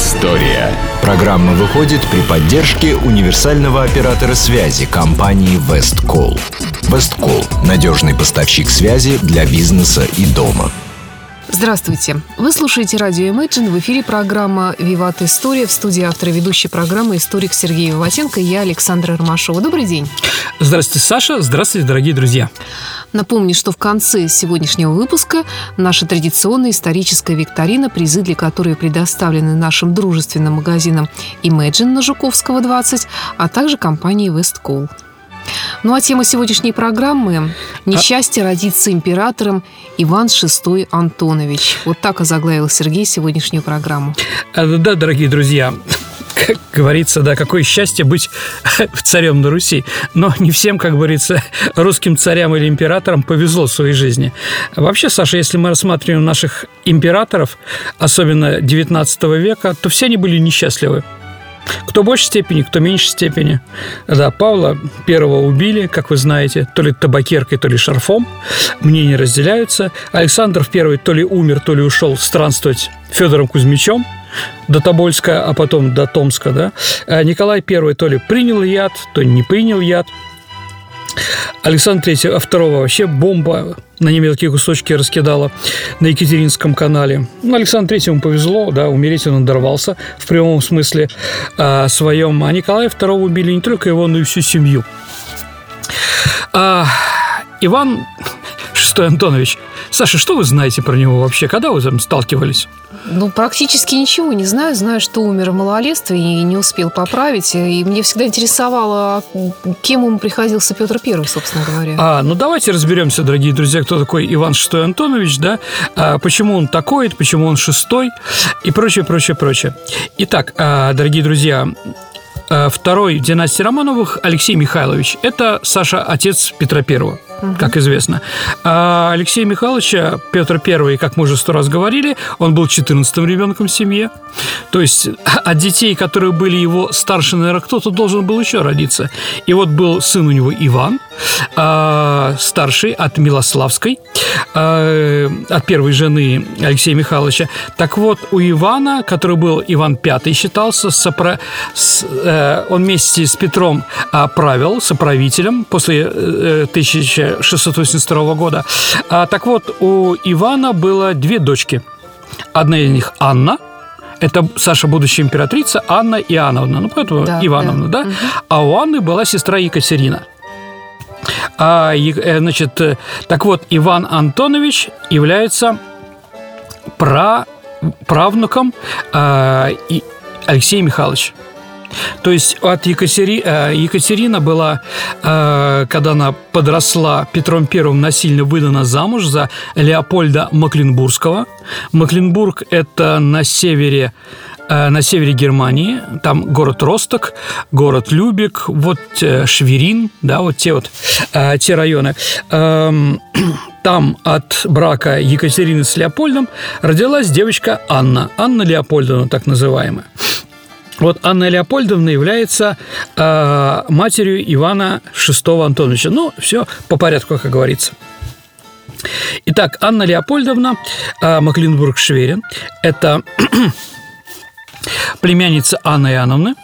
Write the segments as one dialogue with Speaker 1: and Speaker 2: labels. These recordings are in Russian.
Speaker 1: История. Программа выходит при поддержке универсального оператора связи компании Весткол. Весткол – надежный поставщик связи для бизнеса и дома.
Speaker 2: Здравствуйте. Вы слушаете радио Imagine. В эфире программа «Виват История». В студии автора ведущей программы историк Сергей Виватенко и я, Александра Ромашова. Добрый день.
Speaker 3: Здравствуйте, Саша. Здравствуйте, дорогие друзья.
Speaker 2: Напомню, что в конце сегодняшнего выпуска наша традиционная историческая викторина, призы для которой предоставлены нашим дружественным магазинам Imagine на Жуковского 20, а также компанией Westcall. Ну а тема сегодняшней программы – «Несчастье родиться императором Иван VI Антонович». Вот так озаглавил Сергей сегодняшнюю программу.
Speaker 3: Э, да, дорогие друзья, как говорится, да, какое счастье быть царем на Руси. Но не всем, как говорится, русским царям или императорам повезло в своей жизни. Вообще, Саша, если мы рассматриваем наших императоров, особенно 19 века, то все они были несчастливы. Кто в большей степени, кто в меньшей степени. Да, Павла первого убили, как вы знаете, то ли табакеркой, то ли шарфом. Мнения разделяются. Александр первый то ли умер, то ли ушел странствовать Федором Кузьмичом до Тобольска, а потом до Томска, да. А Николай первый то ли принял яд, то ли не принял яд. Александр III, а второго вообще бомба на немецкие кусочки раскидала на Екатеринском канале. Ну, Александру Третьему повезло, да, умереть он надорвался в прямом смысле а, своем. А Николая II убили не только его, но и всю семью. А, Иван VI Антонович, Саша, что вы знаете про него вообще? Когда вы там сталкивались?
Speaker 2: Ну, практически ничего не знаю. Знаю, что умер в малолетстве и не успел поправить. И мне всегда интересовало, кем ему приходился Петр Первый, собственно говоря.
Speaker 3: А, ну давайте разберемся, дорогие друзья, кто такой Иван VI Антонович, да? А, почему он такой, почему он шестой и прочее, прочее, прочее. Итак, а, дорогие друзья, второй династии Романовых Алексей Михайлович. Это Саша, отец Петра Первого угу. как известно. А Алексея Михайловича Петр I, как мы уже сто раз говорили, он был 14-м ребенком в семье. То есть от детей, которые были его старше, наверное, кто-то должен был еще родиться. И вот был сын у него Иван, а, старший от Милославской, а, от первой жены Алексея Михайловича. Так вот, у Ивана, который был Иван V, считался, сопро... с, э, он вместе с Петром правил соправителем после 1000 1682 года. А, так вот, у Ивана было две дочки. Одна из них Анна, это Саша, будущая императрица, Анна Иоанновна, ну, поэтому да, Ивановна, да? да? Угу. А у Анны была сестра Екатерина. А, э, значит, э, так вот, Иван Антонович является пра правнуком э, Алексея Михайловича. То есть от Екатери... Э, Екатерина была, э, когда она подросла, Петром Первым насильно выдана замуж за Леопольда Макленбургского. Макленбург – это на севере э, на севере Германии, там город Росток, город Любек, вот Шверин, да, вот те вот те районы. Эм, там от брака Екатерины с Леопольдом родилась девочка Анна, Анна Леопольдовна, так называемая. Вот Анна Леопольдовна является э, матерью Ивана VI Антоновича. Ну, все по порядку, как говорится. Итак, Анна Леопольдовна э, Макленбург-Шверин – это племянница Анны Иоанновны.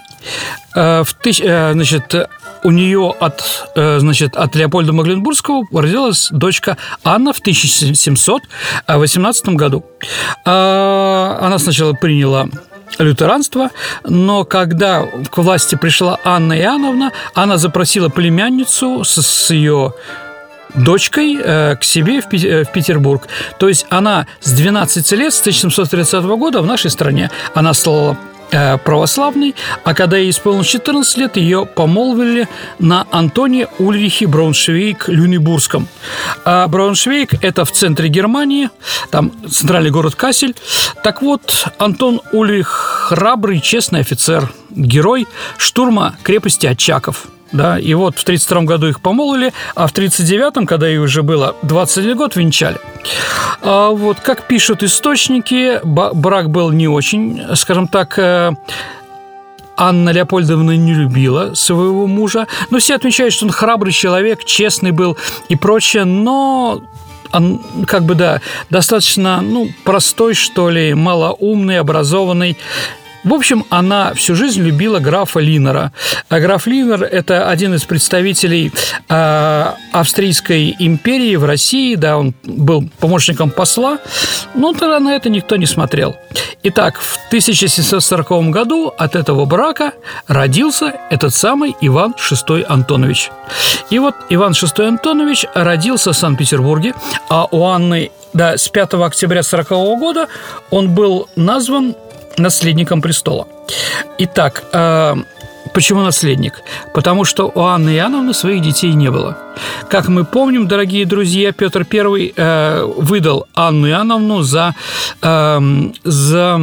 Speaker 3: Э, в тысяч, э, значит, у нее от, э, значит, от Леопольда Магленбургского родилась дочка Анна в 1718 году. Она сначала приняла лютеранства, но когда к власти пришла Анна Иоанновна, она запросила племянницу с, с ее дочкой э, к себе в, э, в Петербург. То есть она с 12 лет, с 1730 года в нашей стране, она стала Э, православный, а когда ей исполнилось 14 лет, ее помолвили на Антоне Ульрихе Брауншвейг-Люнебургском. А Брауншвейг – это в центре Германии, там центральный город Кассель. Так вот, Антон Ульрих – храбрый, честный офицер, герой штурма крепости Очаков – да, и вот в 32 году их помолвили, а в 39-м, когда ей уже было 21 год, венчали. А вот как пишут источники, брак был не очень, скажем так, э, Анна Леопольдовна не любила своего мужа, но все отмечают, что он храбрый человек, честный был и прочее, но он, как бы, да, достаточно, ну, простой, что ли, малоумный, образованный, В общем, она всю жизнь любила графа Линера. А граф Линер – это один из представителей э, Австрийской империи в России, да, он был помощником посла, но тогда на это никто не смотрел. Итак, в 1740 году от этого брака родился этот самый Иван VI Антонович. И вот Иван VI Антонович родился в Санкт-Петербурге, а у Анны да, с 5 октября 40 года он был назван наследником престола. Итак, э, почему наследник? Потому что у Анны Иоанновны своих детей не было. Как мы помним, дорогие друзья, Петр I э, выдал Анну Иоанновну за, э, за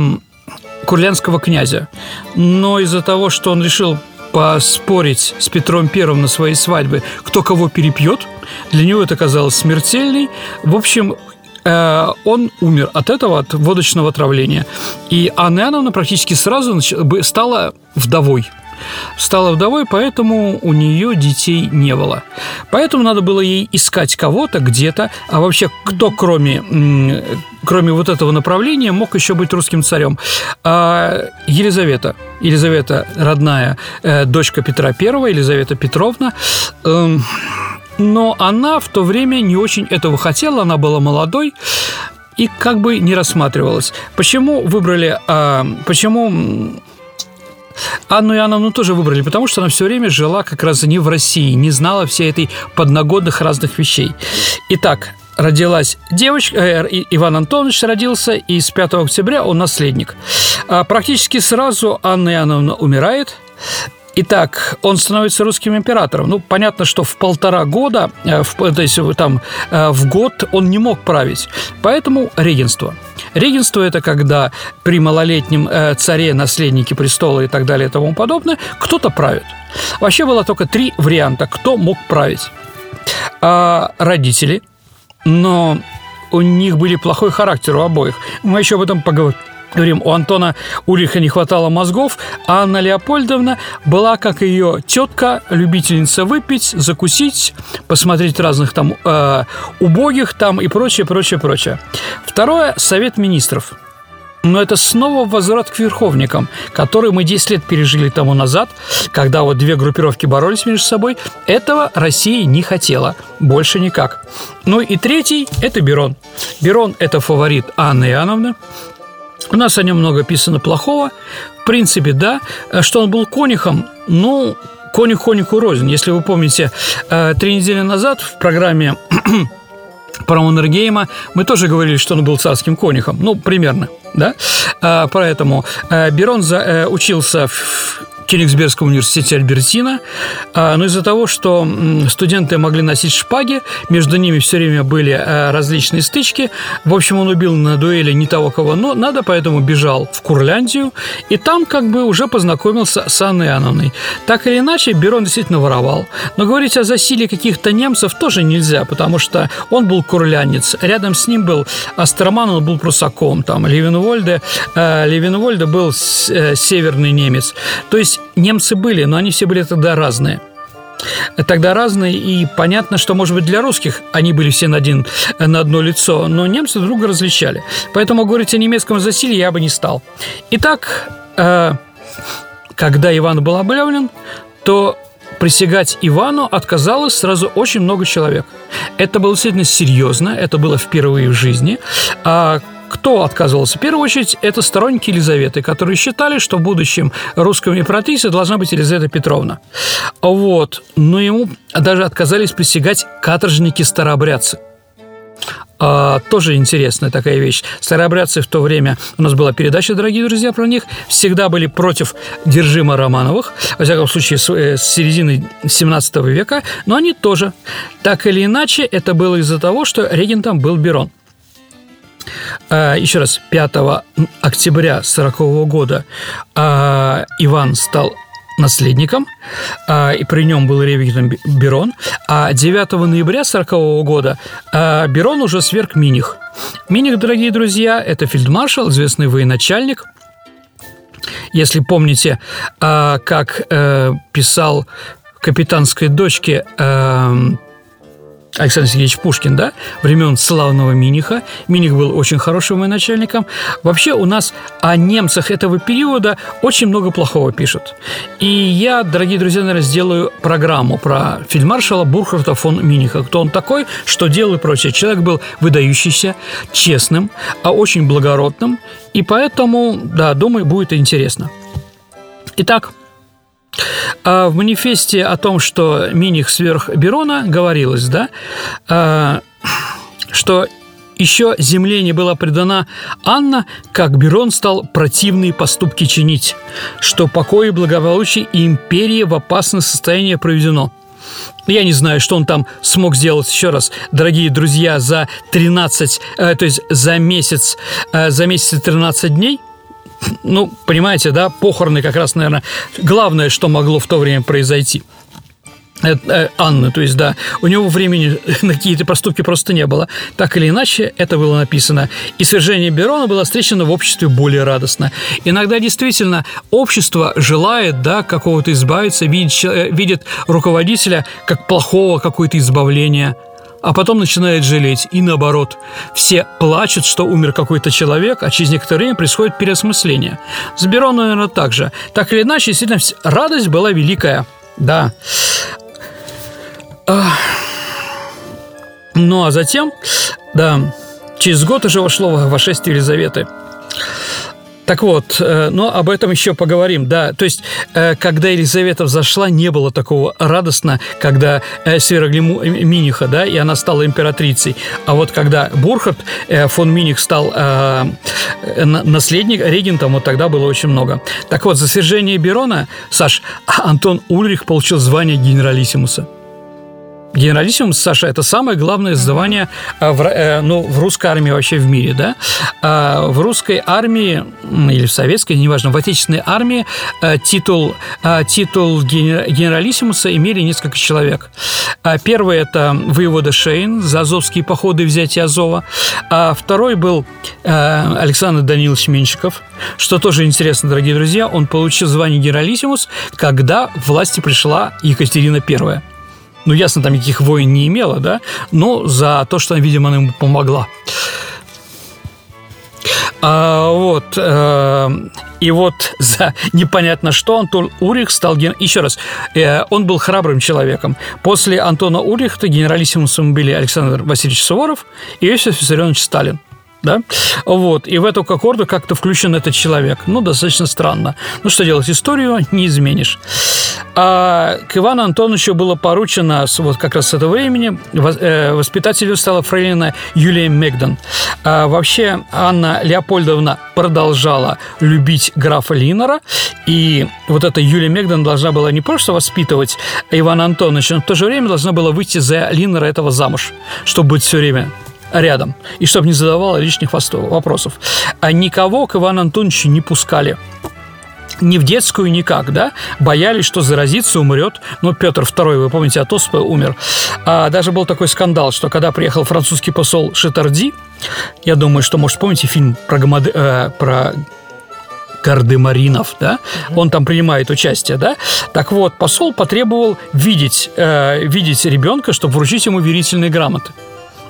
Speaker 3: курлянского князя. Но из-за того, что он решил поспорить с Петром Первым на своей свадьбе, кто кого перепьет, для него это казалось смертельной. В общем, он умер от этого, от водочного отравления. И Анна Иоанновна практически сразу стала вдовой стала вдовой, поэтому у нее детей не было. Поэтому надо было ей искать кого-то где-то, а вообще кто кроме, кроме вот этого направления мог еще быть русским царем? А Елизавета, Елизавета родная э, дочка Петра I, Елизавета Петровна, эм, но она в то время не очень этого хотела, она была молодой и как бы не рассматривалась. Почему выбрали, а, почему Анну Иоанновну тоже выбрали, потому что она все время жила как раз не в России, не знала всей этой подногодных разных вещей. Итак, родилась девочка, э, Иван Антонович родился, и с 5 октября он наследник. А практически сразу Анна Иоанновна умирает, Итак, он становится русским императором. Ну, понятно, что в полтора года, э, в, то есть там э, в год он не мог править. Поэтому регенство. Регенство – это когда при малолетнем э, царе, наследнике престола и так далее и тому подобное, кто-то правит. Вообще было только три варианта, кто мог править. А, родители, но у них были плохой характер у обоих. Мы еще об этом поговорим Говорим, у Антона Ульриха не хватало мозгов, а Анна Леопольдовна была, как ее тетка, любительница выпить, закусить, посмотреть разных там э, убогих там и прочее, прочее, прочее. Второе – Совет министров. Но это снова возврат к верховникам, которые мы 10 лет пережили тому назад, когда вот две группировки боролись между собой. Этого Россия не хотела. Больше никак. Ну и третий – это Берон. Берон – это фаворит Анны Иоанновны. У нас о нем много писано плохого. В принципе, да. Что он был конюхом, ну, конюх конюху рознь. Если вы помните, э, три недели назад в программе про Маннергейма мы тоже говорили, что он был царским конюхом. Ну, примерно, да? Э, поэтому э, Берон учился в Кёнигсбергском университете Альбертина, а, но из-за того, что студенты могли носить шпаги, между ними все время были а, различные стычки. В общем, он убил на дуэли не того, кого но надо, поэтому бежал в Курляндию, и там как бы уже познакомился с Анной Иоанновной. Так или иначе, Берон действительно воровал. Но говорить о засилии каких-то немцев тоже нельзя, потому что он был курлянец, рядом с ним был Астерман, он был прусаком, там Левенвольде, э, Левенвольде был э, северный немец. То есть немцы были, но они все были тогда разные тогда разные, и понятно, что, может быть, для русских они были все на, один, на одно лицо, но немцы друг друга различали. Поэтому говорить о немецком засилии я бы не стал. Итак, э, когда Иван был объявлен, то присягать Ивану отказалось сразу очень много человек. Это было действительно серьезно, это было впервые в жизни. А кто отказывался? В первую очередь, это сторонники Елизаветы, которые считали, что в будущем русском императрицей должна быть Елизавета Петровна. Вот. Но ему даже отказались присягать каторжники-старообрядцы. А, тоже интересная такая вещь. Старообрядцы в то время, у нас была передача, дорогие друзья, про них, всегда были против держима Романовых, во всяком случае, с, э, с середины 17 века, но они тоже. Так или иначе, это было из-за того, что регентом был Берон – еще раз, 5 октября 1940 года а, Иван стал наследником, а, и при нем был регентом Берон, а 9 ноября 1940 года Берон уже сверг Миних. Миних, дорогие друзья, это фельдмаршал, известный военачальник, если помните, как э, писал капитанской дочке э, Александр Сергеевич Пушкин, да, времен славного Миниха. Миних был очень хорошим военачальником. Вообще у нас о немцах этого периода очень много плохого пишут. И я, дорогие друзья, наверное, сделаю программу про фельдмаршала Бурхарта фон Миниха. Кто он такой, что делал и прочее. Человек был выдающийся, честным, а очень благородным. И поэтому, да, думаю, будет интересно. Итак, а в манифесте о том, что Миних сверх Берона, говорилось, да, а, что еще земле не была предана Анна, как Берон стал противные поступки чинить, что покой и благополучие империи в опасное состояние проведено. Я не знаю, что он там смог сделать еще раз, дорогие друзья, за 13, э, то есть за месяц, э, за месяц и 13 дней – ну, понимаете, да, похороны как раз, наверное, главное, что могло в то время произойти. Э, Анны, то есть, да, у него времени на какие-то поступки просто не было. Так или иначе, это было написано. И свержение Берона было встречено в обществе более радостно. Иногда действительно общество желает, да, какого-то избавиться, видит, э, видит руководителя как плохого какое-то избавления – а потом начинает жалеть. И наоборот. Все плачут, что умер какой-то человек, а через некоторое время происходит переосмысление. С Бероном, наверное, так же. Так или иначе, действительно, радость была великая. Да. Ну, а затем, да, через год уже вошло вошествие Елизаветы. Так вот, э, но об этом еще поговорим, да. То есть, э, когда Елизавета взошла, не было такого радостно, когда э, свергли Миниха, да, и она стала императрицей. А вот когда Бурхард фон Миних стал наследник, регентом, вот тогда было очень много. Так вот, за свержение Берона, Саш, Антон Ульрих получил звание генералиссимуса. Генералиссимус, Саша, это самое главное звание э, в, э, ну, в русской армии вообще в мире, да? А в русской армии, или в советской, неважно, в отечественной армии э, титул, титул генералиссимуса имели несколько человек. А первый – это воевода Шейн за азовские походы и взятие Азова. А второй был Александр Данилович Меньшиков, что тоже интересно, дорогие друзья, он получил звание генералиссимус, когда власти пришла Екатерина Первая ну, ясно, там никаких войн не имела, да, но за то, что, видимо, она ему помогла. А, вот. Э, и вот за непонятно что Антон Урих стал... Ген... Еще раз, э, он был храбрым человеком. После Антона Урихта генералиссимусом были Александр Васильевич Суворов и Иосиф Виссарионович Сталин да, вот, и в эту кокорду как-то включен этот человек, ну, достаточно странно. Ну, что делать, историю не изменишь. А к Ивану Антоновичу было поручено вот как раз с этого времени э, воспитателю стала фрейлина Юлия Мегдан. А вообще Анна Леопольдовна продолжала любить графа Линора, и вот эта Юлия Мегдан должна была не просто воспитывать Ивана Антоновича, но в то же время должна была выйти за Линора этого замуж, чтобы быть все время рядом, и чтобы не задавала лишних вопросов. А никого к Ивану Антоновичу не пускали ни в детскую никак, да, боялись, что заразится, умрет. Ну, Петр II, вы помните, от оспы умер. А даже был такой скандал, что когда приехал французский посол Шитарди, я думаю, что, может, помните фильм про, гамад... э, про Гардемаринов, да, он там принимает участие, да. Так вот, посол потребовал видеть, э, видеть ребенка, чтобы вручить ему верительные грамоты.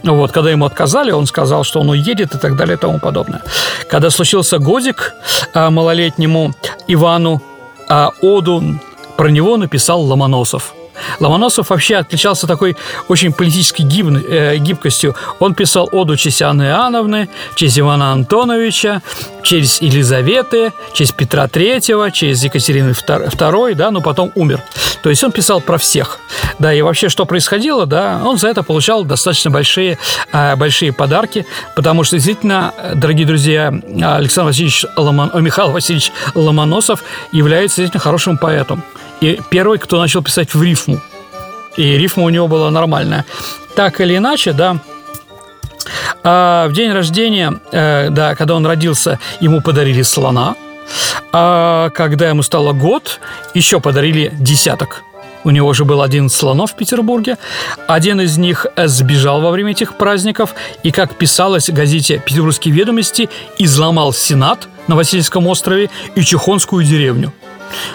Speaker 3: Вот, когда ему отказали, он сказал, что он уедет и так далее и тому подобное. Когда случился годик а, малолетнему Ивану а, Оду, про него написал Ломоносов – Ломоносов вообще отличался такой очень политической гиб, э, гибкостью. Он писал оду честь Анны Иоанновны, честь Ивана Антоновича, через Елизаветы, через Петра Третьего, через Екатерины II, да, но потом умер. То есть он писал про всех. Да, и вообще, что происходило, да, он за это получал достаточно большие, э, большие подарки, потому что, действительно, дорогие друзья, Александр Васильевич Ломон, Михаил Васильевич Ломоносов является действительно хорошим поэтом. И первый, кто начал писать в рифму. И рифма у него была нормальная. Так или иначе, да, а в день рождения, э, да, когда он родился, ему подарили слона. А когда ему стало год, еще подарили десяток. У него уже был один слонов в Петербурге. Один из них сбежал во время этих праздников и, как писалось в газете «Петербургские ведомости», изломал Сенат на Васильевском острове и Чехонскую деревню.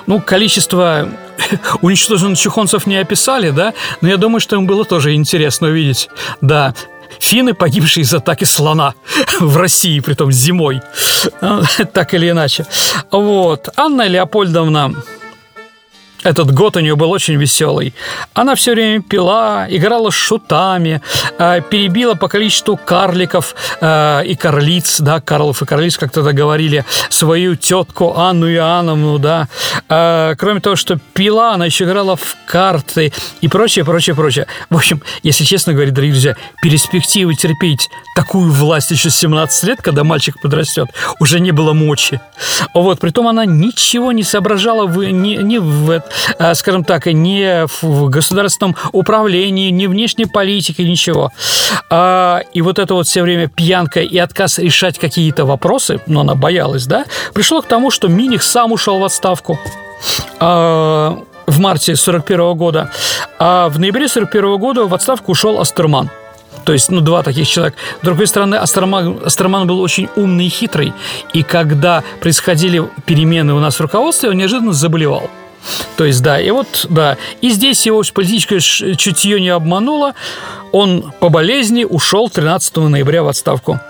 Speaker 3: Ну, количество уничтоженных чухонцев не описали, да, но я думаю, что им было тоже интересно увидеть, да, финны, погибшие из атаки слона в России, притом зимой, так или иначе. Вот. Анна Леопольдовна этот год у нее был очень веселый. Она все время пила, играла с шутами, э, перебила по количеству карликов э, и карлиц, да, Карлов и карлиц, как тогда говорили, свою тетку Анну Иоанновну, да. Э, кроме того, что пила, она еще играла в карты и прочее, прочее, прочее. В общем, если честно говорить, дорогие друзья, перспективы терпеть такую власть еще с 17 лет, когда мальчик подрастет, уже не было мочи. Вот, притом она ничего не соображала в, ни, ни в Э, скажем так, не в государственном управлении, не внешней политике, ничего. А, и вот это вот все время пьянка и отказ решать какие-то вопросы, но она боялась, да, пришло к тому, что Миних сам ушел в отставку а, в марте 41 года, а в ноябре 41 года в отставку ушел Астерман. То есть, ну, два таких человека. С другой стороны, Астерман, Астерман был очень умный и хитрый. И когда происходили перемены у нас в руководстве, он неожиданно заболевал. То есть, да, и вот, да, и здесь его политическое чутье не обмануло. Он по болезни ушел 13 ноября в отставку.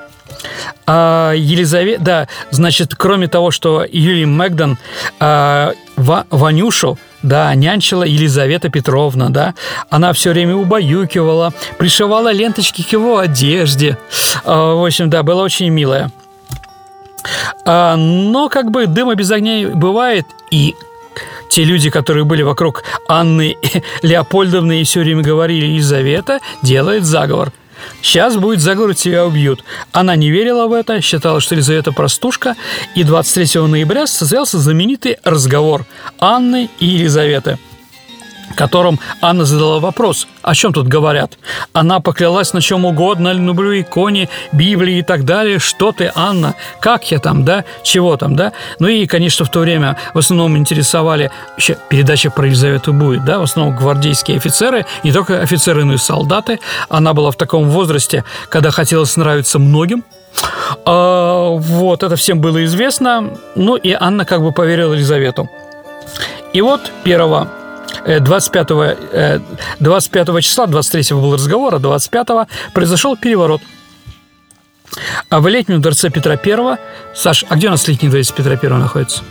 Speaker 3: А Елизавета, да, значит, кроме того, что Юлий Мэгдон а, Ва, Ванюшу, да, нянчила Елизавета Петровна, да, она все время убаюкивала, пришивала ленточки к его одежде. А, в общем, да, была очень милая. Но как бы дыма без огня бывает, и те люди, которые были вокруг Анны Леопольдовны и все время говорили «Елизавета делает заговор». Сейчас будет заговор, тебя убьют. Она не верила в это, считала, что Елизавета простушка, и 23 ноября состоялся знаменитый разговор Анны и Елизаветы – котором Анна задала вопрос, о чем тут говорят. Она поклялась на чем угодно, люблю иконе, Библии и так далее. Что ты, Анна? Как я там, да? Чего там, да? Ну и, конечно, в то время в основном интересовали, еще передача про Елизавету будет, да, в основном гвардейские офицеры, не только офицеры, но и солдаты. Она была в таком возрасте, когда хотелось нравиться многим, а, вот, это всем было известно. Ну и Анна как бы поверила Елизавету. И вот 1 25, 25 числа, 23 был разговор, а 25 произошел переворот. А в летнем дворце Петра Первого, Саш, а где у нас летний дворец Петра Первого находится?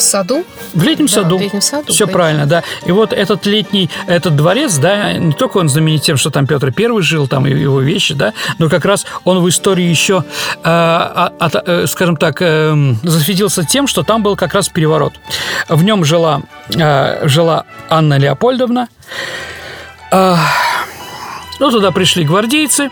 Speaker 2: В саду?
Speaker 3: В летнем да, саду. В летнем саду. Все правильно, да. И вот этот летний, этот дворец, да, не только он знаменит тем, что там Петр Первый жил, там его вещи, да, но как раз он в истории еще, э, а, э, скажем так, э, засветился тем, что там был как раз переворот. В нем жила, э, жила Анна Леопольдовна. Э, ну, туда пришли гвардейцы,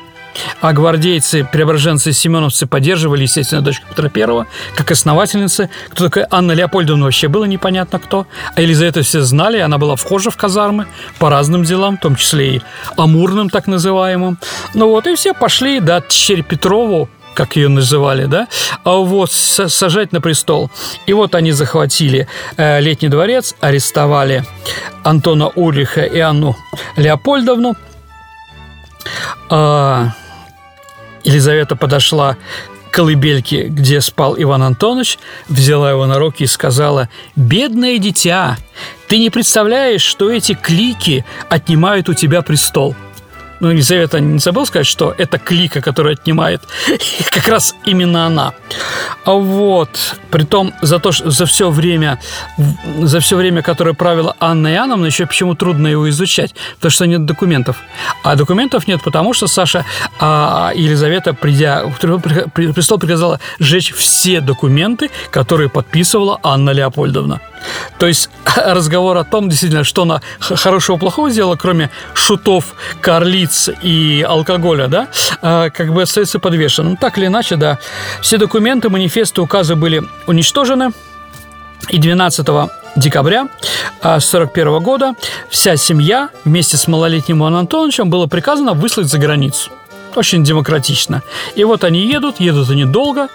Speaker 3: а гвардейцы, преображенцы, семеновцы поддерживали, естественно, дочку Петра Первого, как основательницы. Кто такая Анна Леопольдовна вообще было непонятно кто. А Елизавету все знали, она была вхожа в казармы по разным делам, в том числе и амурным так называемым. Ну вот, и все пошли, да, Тщерь Петрову, как ее называли, да, а вот сажать на престол. И вот они захватили э, Летний дворец, арестовали Антона Ульриха и Анну Леопольдовну. А, Елизавета подошла к колыбельке, где спал Иван Антонович, взяла его на руки и сказала «Бедное дитя, ты не представляешь, что эти клики отнимают у тебя престол». Ну, Елизавета не забыл сказать, что это клика, которая отнимает как раз именно она. А вот, притом за то, что за все время, за все время, которое правила Анна Иоанновна, еще почему трудно его изучать, потому что нет документов. А документов нет, потому что Саша а, Елизавета, придя престол, приказала сжечь все документы, которые подписывала Анна Леопольдовна. То есть разговор о том, действительно, что она хорошего плохого сделала, кроме шутов, корлиц и алкоголя, да, а, как бы остается подвешенным. Так или иначе, да, все документы, манифесты, указы были уничтожены. И 12 декабря 1941 а, года вся семья вместе с малолетним Иваном Антоновичем было приказано выслать за границу. Очень демократично. И вот они едут, едут они долго,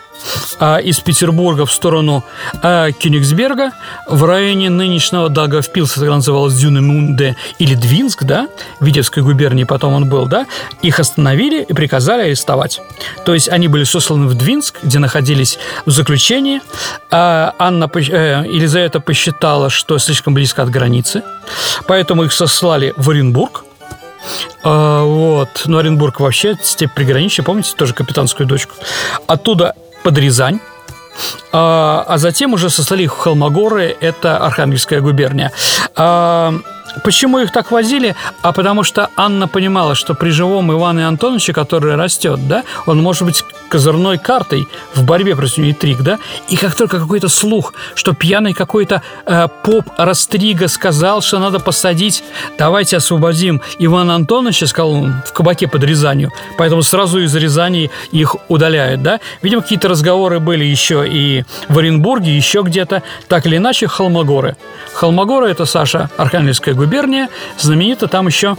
Speaker 3: а, из Петербурга в сторону а, Кёнигсберга, в районе нынешнего Дагавпилса, тогда называлось Дюнемунде или Двинск, да, Витебской губернии потом он был, да, их остановили и приказали арестовать. То есть они были сосланы в Двинск, где находились в заключении. А Анна, э, Елизавета посчитала, что слишком близко от границы, поэтому их сослали в Оренбург, а, вот. Ну, Оренбург вообще степь приграничья, помните, тоже капитанскую дочку. Оттуда под Рязань. А, а затем уже сослали Холмогоры, это Архангельская губерния. А, Почему их так возили? А потому что Анна понимала, что при живом Иване Антоновиче, который растет, да, он может быть козырной картой в борьбе против Трик, да, и как только какой-то слух, что пьяный какой-то э, поп Растрига сказал, что надо посадить, давайте освободим Ивана Антоновича, сказал он, в кабаке под Рязанью, поэтому сразу из Рязани их удаляют, да. Видимо, какие-то разговоры были еще и в Оренбурге, еще где-то, так или иначе, Холмогоры. Холмогоры – это, Саша, Архангельская губерния, знаменита там еще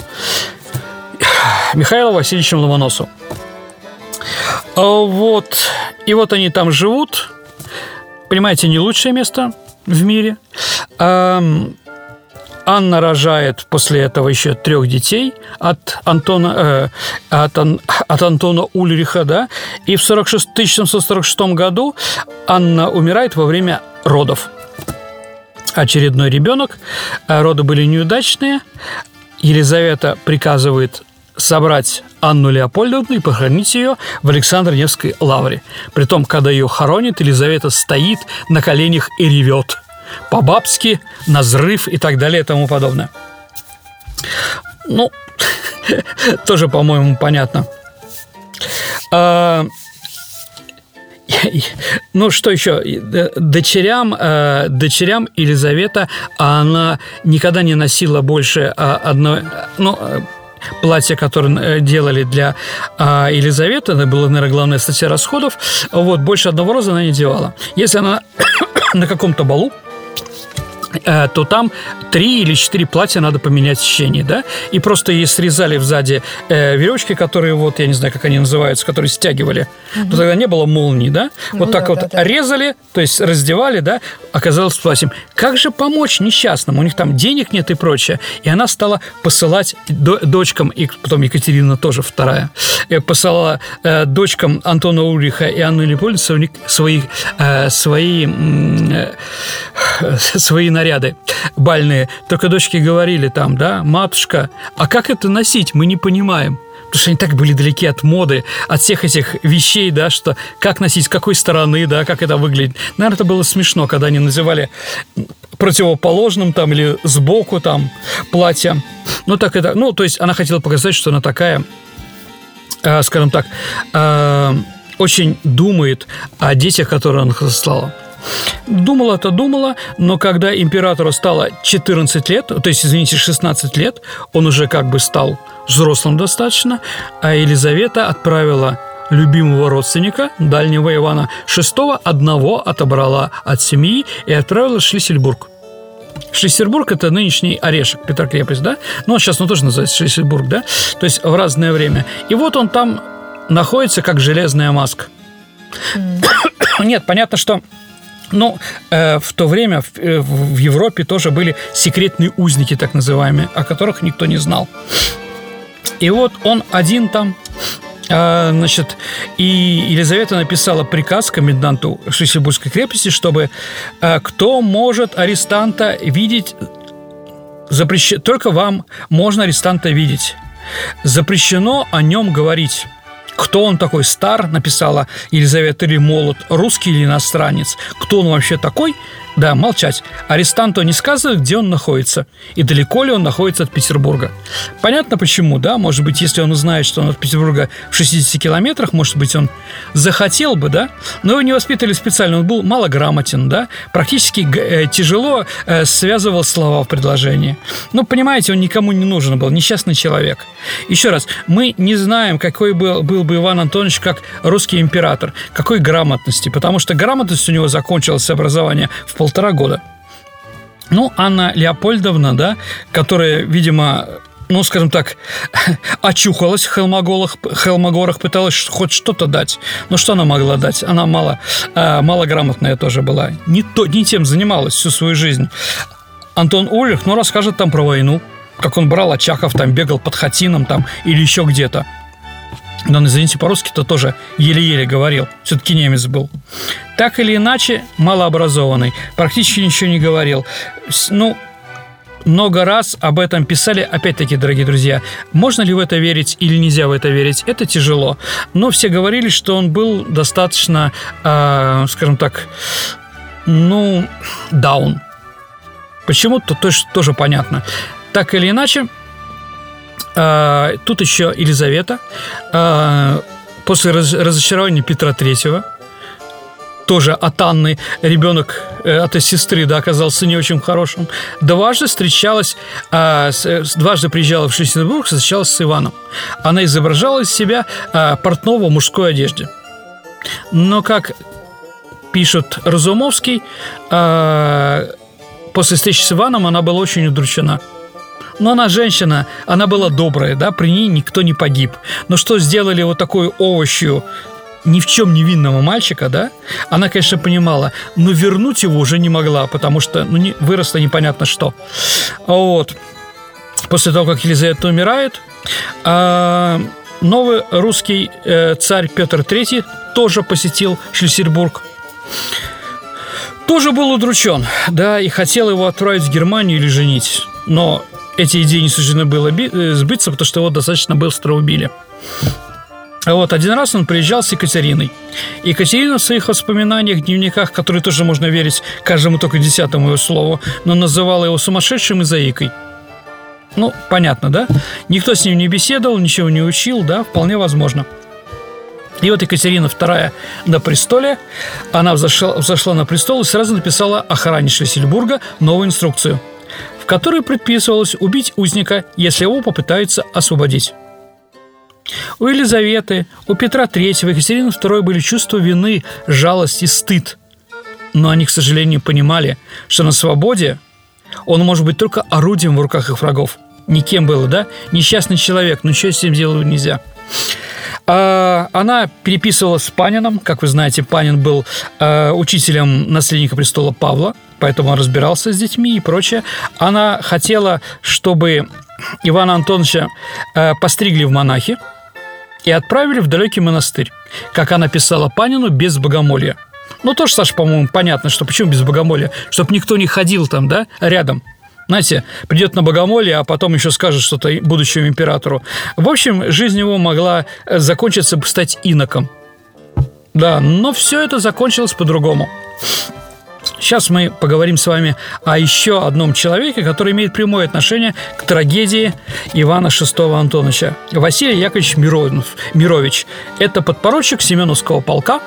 Speaker 3: Михаилом Васильевичем Ломоносовым. А вот. И вот они там живут. Понимаете, не лучшее место в мире. Анна рожает после этого еще трех детей от Антона, э, от, от Антона Ульриха, да, и в 46, 1746 году Анна умирает во время родов очередной ребенок. А роды были неудачные. Елизавета приказывает собрать Анну Леопольдовну и похоронить ее в Александр-Невской лавре. Притом, когда ее хоронят, Елизавета стоит на коленях и ревет. По-бабски, на взрыв и так далее и тому подобное. Ну, тоже, по-моему, понятно. А, ну, что еще? Дочерям, э, дочерям Елизавета, она никогда не носила больше а, одной... Ну, э, платье, которое э, делали для а, Елизаветы, это была, наверное, главная статья расходов, вот, больше одного раза она не делала. Если она на каком-то балу Э, то там три или четыре платья надо поменять в течение, да, и просто ей срезали сзади э, веревочки, которые вот, я не знаю, как они называются, которые стягивали, угу. но тогда не было молний, да, ну, вот так да, вот да, да. резали, то есть раздевали, да, оказалось платьем. Как же помочь несчастным? У них там денег нет и прочее. И она стала посылать дочкам, и потом Екатерина тоже вторая, э, посылала э, дочкам Антона Ульриха и Анны Лепольца свои, э, свои, э, свои наряды наряды бальные. Только дочки говорили там, да, матушка, а как это носить, мы не понимаем потому что они так были далеки от моды, от всех этих вещей, да, что как носить, с какой стороны, да, как это выглядит. Наверное, это было смешно, когда они называли противоположным там или сбоку там платье. Ну, так это, ну, то есть она хотела показать, что она такая, э, скажем так, э, очень думает о детях, которые она сослала. Думала-то думала, но когда императору стало 14 лет, то есть, извините, 16 лет, он уже как бы стал взрослым достаточно, а Елизавета отправила любимого родственника, дальнего Ивана VI, одного отобрала от семьи и отправила в Шлиссельбург. Шлиссельбург – это нынешний Орешек, Петрокрепость, да? Ну, сейчас он тоже называется Шлиссельбург, да? То есть в разное время. И вот он там находится как железная маска. Mm. Нет, понятно, что ну, э, в то время в, э, в Европе тоже были секретные узники, так называемые, о которых никто не знал. И вот он один там, э, значит, и Елизавета написала приказ коменданту Шлиссельбургской крепости, чтобы э, кто может арестанта видеть, запрещено, только вам можно арестанта видеть. Запрещено о нем говорить. Кто он такой стар, написала Елизавета или молод, русский или иностранец. Кто он вообще такой, да, молчать. Арестанту не сказывает, где он находится и далеко ли он находится от Петербурга. Понятно почему, да? Может быть, если он узнает, что он от Петербурга в 60 километрах, может быть, он захотел бы, да? Но его не воспитали специально, он был малограмотен, да? Практически э, тяжело э, связывал слова в предложении. Ну, понимаете, он никому не нужен был, несчастный человек. Еще раз, мы не знаем, какой был, был бы Иван Антонович как русский император, какой грамотности, потому что грамотность у него закончилась образование в полтора года. Ну, Анна Леопольдовна, да, которая, видимо, ну, скажем так, очухалась в Холмогорах, Холмогорах пыталась хоть что-то дать. Но что она могла дать? Она мало, э, малограмотная тоже была. Не, то, не тем занималась всю свою жизнь. Антон Ульрих, ну, расскажет там про войну, как он брал Очаков, там бегал под Хатином там или еще где-то. Но он, извините, по-русски-то тоже еле-еле говорил. Все-таки немец был. Так или иначе, малообразованный. Практически ничего не говорил. Ну, много раз об этом писали. Опять-таки, дорогие друзья, можно ли в это верить или нельзя в это верить? Это тяжело. Но все говорили, что он был достаточно, э, скажем так, ну, даун. Почему-то тоже, понятно. Так или иначе, э, тут еще Елизавета. Э, после раз, разочарования Петра Третьего тоже от Анны ребенок э, от сестры, да, оказался не очень хорошим. Дважды встречалась, э, с, дважды приезжала в Шлиссенбург, встречалась с Иваном. Она изображала из себя э, портного в мужской одежде. Но, как пишет Разумовский, э, после встречи с Иваном она была очень удручена. Но она женщина, она была добрая, да, при ней никто не погиб. Но что сделали вот такую овощью ни в чем невинного мальчика, да, она, конечно, понимала, но вернуть его уже не могла, потому что ну, не, выросло непонятно что. Вот. После того, как Елизавета умирает, э, новый русский э, царь Петр III тоже посетил Шлиссельбург. Тоже был удручен, да, и хотел его отправить в Германию или женить. Но эти идеи не суждено было э, сбыться, потому что его достаточно быстро убили. Вот, один раз он приезжал с Екатериной. Екатерина в своих воспоминаниях, дневниках, которые тоже можно верить каждому только десятому его слову, но называла его сумасшедшим и заикой. Ну, понятно, да? Никто с ним не беседовал, ничего не учил, да, вполне возможно. И вот Екатерина II на престоле, она взошла, взошла на престол и сразу написала охране Шлиссельбурга новую инструкцию, в которой предписывалось убить узника, если его попытаются освободить. У Елизаветы, у Петра III, Екатерины II были чувства вины, жалость и стыд. Но они, к сожалению, понимали, что на свободе он может быть только орудием в руках их врагов. Никем было, да? Несчастный человек, но ничего с этим делать нельзя. А, она переписывалась с Панином. Как вы знаете, Панин был а, учителем наследника престола Павла, поэтому он разбирался с детьми и прочее. Она хотела, чтобы Ивана Антоновича а, постригли в монахи, и отправили в далекий монастырь, как она писала Панину, без богомолья. Ну, тоже, Саша, по-моему, понятно, что почему без богомолья? Чтобы никто не ходил там, да, рядом. Знаете, придет на богомолье, а потом еще скажет что-то будущему императору. В общем, жизнь его могла э, закончиться, стать иноком. Да, но все это закончилось по-другому. Сейчас мы поговорим с вами о еще одном человеке, который имеет прямое отношение к трагедии Ивана VI Антоновича. Василий Яковлевич Миронов, Мирович. Это подпоручик Семеновского полка,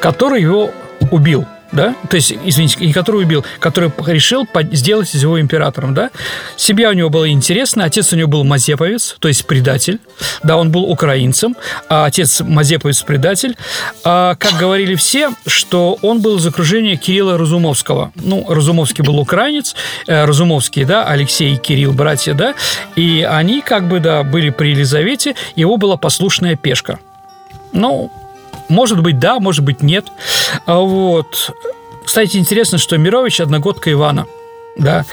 Speaker 3: который его убил – да, то есть, извините, не который убил, который решил сделать из его императором, да. Семья у него была интересная, отец у него был мазеповец, то есть предатель, да, он был украинцем, а отец мазеповец-предатель. А, как говорили все, что он был из окружения Кирилла Разумовского. Ну, Разумовский был украинец, э, Разумовский, да, Алексей и Кирилл, братья, да, и они, как бы, да, были при Елизавете, его была послушная пешка. Ну, может быть, да, может быть, нет. А вот. Кстати, интересно, что Мирович – одногодка Ивана. Да.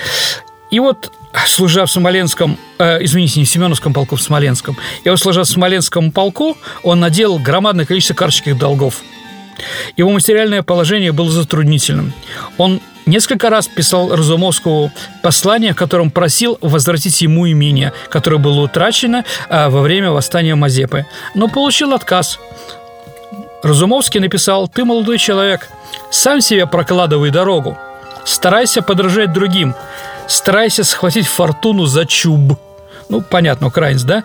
Speaker 3: И вот служа в Смоленском, э, извините, не в Семеновском полку, в Смоленском, и вот служа в Смоленском полку, он наделал громадное количество карточных долгов. Его материальное положение было затруднительным. Он несколько раз писал Разумовскому послание, в котором просил возвратить ему имение, которое было утрачено э, во время восстания Мазепы, но получил отказ. Разумовский написал «Ты, молодой человек, сам себе прокладывай дорогу. Старайся подражать другим. Старайся схватить фортуну за чуб». Ну, понятно, украинец, да?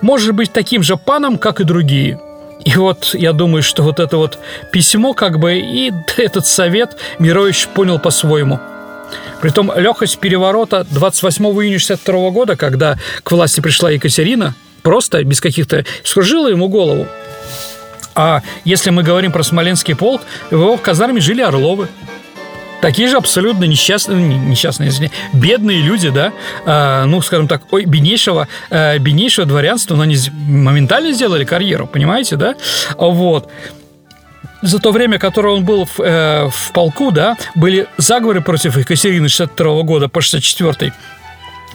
Speaker 3: Можешь быть таким же паном, как и другие. И вот я думаю, что вот это вот письмо, как бы, и этот совет Мирович понял по-своему. Притом легкость переворота 28 июня 62 года, когда к власти пришла Екатерина, просто без каких-то... скружила ему голову. А если мы говорим про Смоленский полк, в его казарме жили Орловы. такие же абсолютно несчастные, ну, несчастные, извини, бедные люди, да, э, ну, скажем так, ой, беднейшего, э, беднейшего дворянства, но они моментально сделали карьеру, понимаете, да? Вот за то время, которое он был в, э, в полку, да, были заговоры против Екатерины 62 года по 64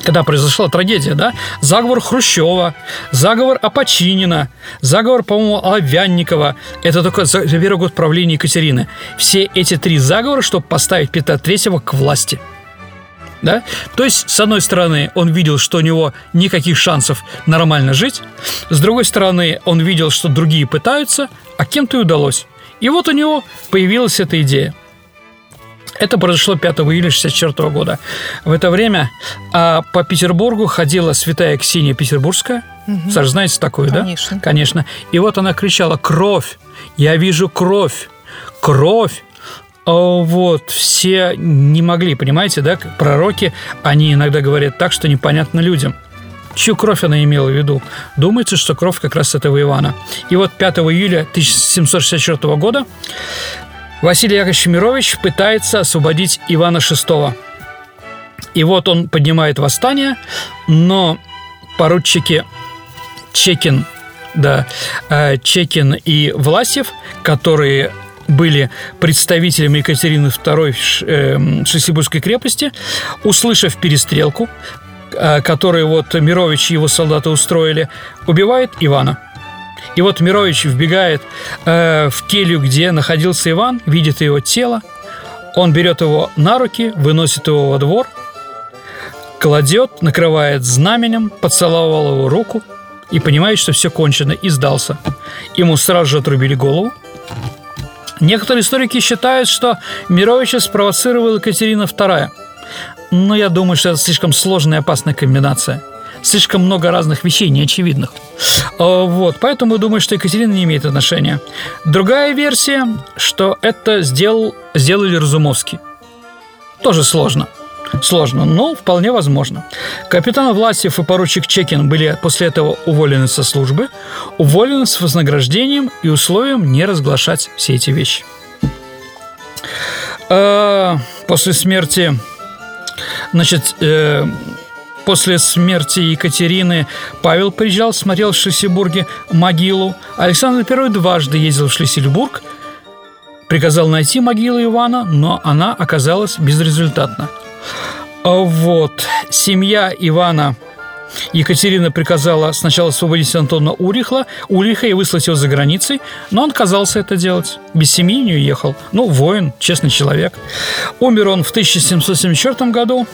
Speaker 3: когда произошла трагедия, да, заговор Хрущева, заговор Апочинина, заговор, по-моему, Оловянникова. Это только за первый год правления Екатерины. Все эти три заговора, чтобы поставить Петра Третьего к власти. Да? То есть, с одной стороны, он видел, что у него никаких шансов нормально жить, с другой стороны, он видел, что другие пытаются, а кем-то и удалось. И вот у него появилась эта идея. Это произошло 5 июля 1964 года. В это время а, по Петербургу ходила святая Ксения Петербургская. Угу. Саша, знаете такую,
Speaker 2: Конечно.
Speaker 3: да? Конечно. И вот она кричала «Кровь! Я вижу кровь! Кровь!» Вот, все не могли, понимаете, да, пророки, они иногда говорят так, что непонятно людям. Чью кровь она имела в виду? Думается, что кровь как раз этого Ивана. И вот 5 июля 1764 года Василий Яковлевич Мирович пытается освободить Ивана VI. И вот он поднимает восстание, но поручики Чекин, да, э, Чекин и Власев, которые были представителями Екатерины II в Шесибурской крепости, услышав перестрелку, Э, который вот Мирович и его солдаты устроили, убивает Ивана. И вот Мирович вбегает э, в келью, где находился Иван, видит его тело, он берет его на руки, выносит его во двор, кладет, накрывает знаменем, поцеловал его руку и понимает, что все кончено, и сдался. Ему сразу же отрубили голову. Некоторые историки считают, что Мировича спровоцировала Екатерина II – но я думаю, что это слишком сложная и опасная комбинация. Слишком много разных вещей неочевидных. А, вот, поэтому думаю, что Екатерина не имеет отношения. Другая версия, что это сделал, сделали Разумовский. Тоже сложно. Сложно, но вполне возможно. Капитан Власев и поручик Чекин были после этого уволены со службы, уволены с вознаграждением и условием не разглашать все эти вещи. А, после смерти Значит, э, после смерти Екатерины Павел приезжал, смотрел в Шлиссельбурге могилу. Александр I дважды ездил в Шлиссельбург, приказал найти могилу Ивана, но она оказалась безрезультатна. А вот. Семья Ивана Екатерина приказала сначала освободить Антона Урихла, Уриха и выслать его за границей, но он отказался это делать. Без семьи не уехал. Ну, воин, честный человек. Умер он в 1774 году.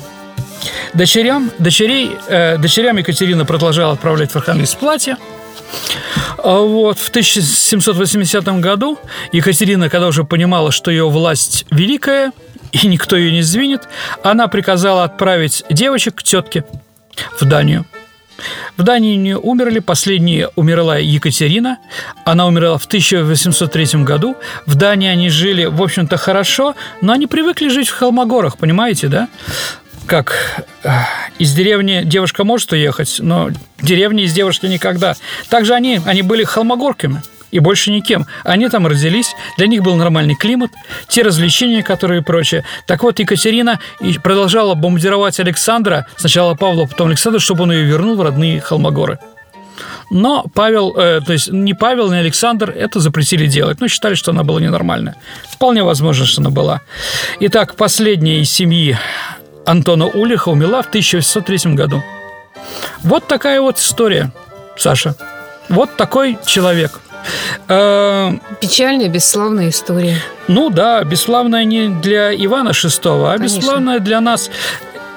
Speaker 3: Дочерям, дочерей, э, дочерям Екатерина продолжала отправлять в Архангельск платье. А вот в 1780 году Екатерина, когда уже понимала, что ее власть великая, и никто ее не сдвинет, она приказала отправить девочек к тетке в Данию. В Дании не умерли, последние умерла Екатерина, она умерла в 1803 году. В Дании они жили, в общем-то, хорошо, но они привыкли жить в Холмогорах, понимаете, да? Как э, из деревни девушка может уехать, но деревни из девушки никогда. Также они, они были холмогорками – и больше никем. Они там родились, для них был нормальный климат, те развлечения, которые и прочее. Так вот, Екатерина продолжала бомбардировать Александра, сначала Павла, потом Александра, чтобы он ее вернул в родные Холмогоры. Но Павел, э, то есть не Павел, не Александр это запретили делать. Ну, считали, что она была ненормальная. Вполне возможно, что она была. Итак, последняя из семьи Антона Улиха умерла в 1803 году. Вот такая вот история, Саша. Вот такой человек –
Speaker 2: Э, Печальная, бесславная история.
Speaker 3: Ну да, бесславная не для Ивана VI, а Конечно. бесславная для нас.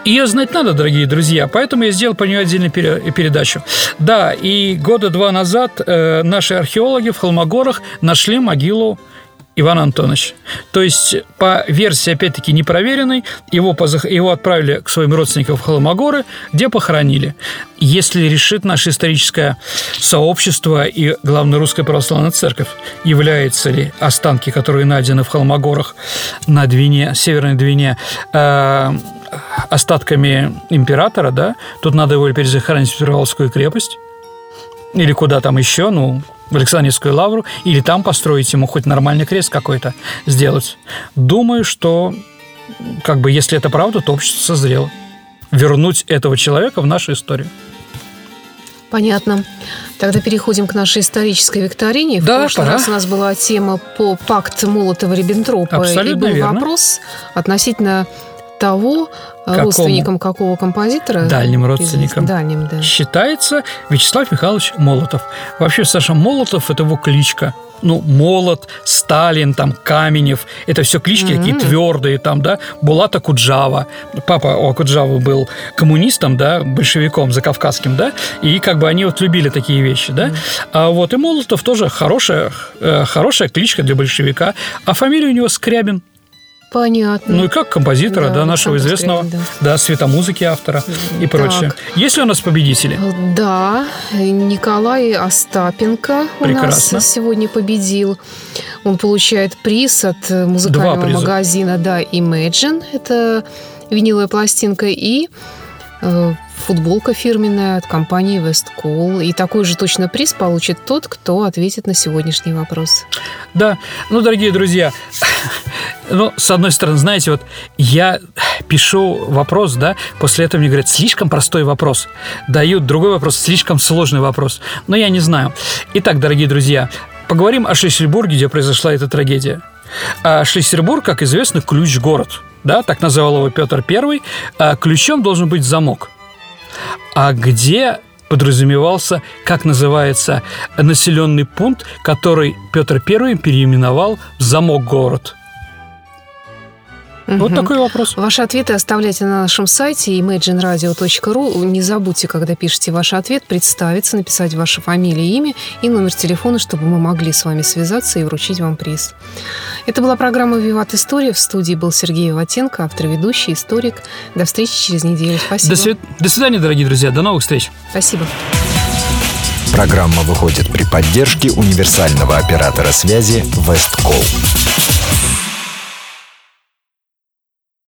Speaker 3: Ее знать надо, дорогие друзья, поэтому я сделал по нее отдельную передачу. Да, и года два назад э, наши археологи в Холмогорах нашли могилу Иван Антонович. То есть, по версии, опять-таки, непроверенной, его, его отправили к своим родственникам в Холмогоры, где похоронили. Если решит наше историческое сообщество и, главное, Русская Православная Церковь, являются ли останки, которые найдены в Холмогорах на Двине, Северной Двине, э, остатками императора, да, тут надо его перезахоронить в Петропавловскую крепость, или куда там еще, ну, в Александрийскую лавру, или там построить ему хоть нормальный крест какой-то сделать. Думаю, что как бы, если это правда, то общество созрело. Вернуть этого человека в нашу историю.
Speaker 2: Понятно. Тогда переходим к нашей исторической викторине. В
Speaker 3: да,
Speaker 2: прошлый
Speaker 3: пора.
Speaker 2: раз у нас была тема по пакт Молотова-Риббентропа.
Speaker 3: Абсолютно
Speaker 2: и был
Speaker 3: верно.
Speaker 2: вопрос относительно того,
Speaker 3: Какому?
Speaker 2: родственником какого композитора.
Speaker 3: Дальним родственником.
Speaker 2: Дальним, да.
Speaker 3: Считается Вячеслав Михайлович Молотов. Вообще, Саша Молотов – это его кличка. Ну, Молот, Сталин, там, Каменев – это все клички
Speaker 2: Мгм.
Speaker 3: такие твердые, там, да, Булата Куджава. Папа у Акуджавы был коммунистом, да, большевиком закавказским, да, и как бы они вот любили такие вещи, да. А вот и Молотов тоже хорошая, э, хорошая кличка для большевика. А фамилия у него Скрябин.
Speaker 2: Понятно.
Speaker 3: Ну и как композитора,
Speaker 2: Да,
Speaker 3: да, нашего известного,
Speaker 2: Скрябин,
Speaker 3: да. светомузыки автора и прочее. Есть ли у нас победители?
Speaker 2: Да, Николай Остапенко у
Speaker 3: Прекрасно.
Speaker 2: нас сегодня победил. Он получает приз от музыкального магазина да, Imagine. Это виниловая пластинка и футболка фирменная от компании Westcall. И такой же точно приз получит тот, кто ответит на сегодняшний вопрос.
Speaker 3: Да, ну, дорогие друзья, ну, с одной стороны, знаете, вот я пишу вопрос, да, после этого мне говорят, слишком простой вопрос. Дают другой вопрос, слишком сложный вопрос. Но я не знаю. Итак, дорогие друзья, поговорим о Шлиссельбурге, где произошла эта трагедия. А Шлиссельбург, как известно, ключ-город. Да, так называл его Петр I. А ключом должен быть замок. А где подразумевался, как называется, населенный пункт, который Петр I переименовал в Вот такой вопрос.
Speaker 2: Ваши ответы оставляйте на нашем сайте imagineradio.ru. Не забудьте, когда пишете ваш ответ, представиться, написать ваше фамилия, имя и номер телефона, чтобы мы могли с вами связаться и вручить вам приз. Это была программа «Виват История». В студии был Сергей Ватенко, автор, ведущий, историк. До встречи через неделю. Спасибо.
Speaker 3: До, свид- До свидания, дорогие друзья. До новых встреч.
Speaker 2: Спасибо.
Speaker 1: Программа выходит при поддержке универсального оператора связи Весткол.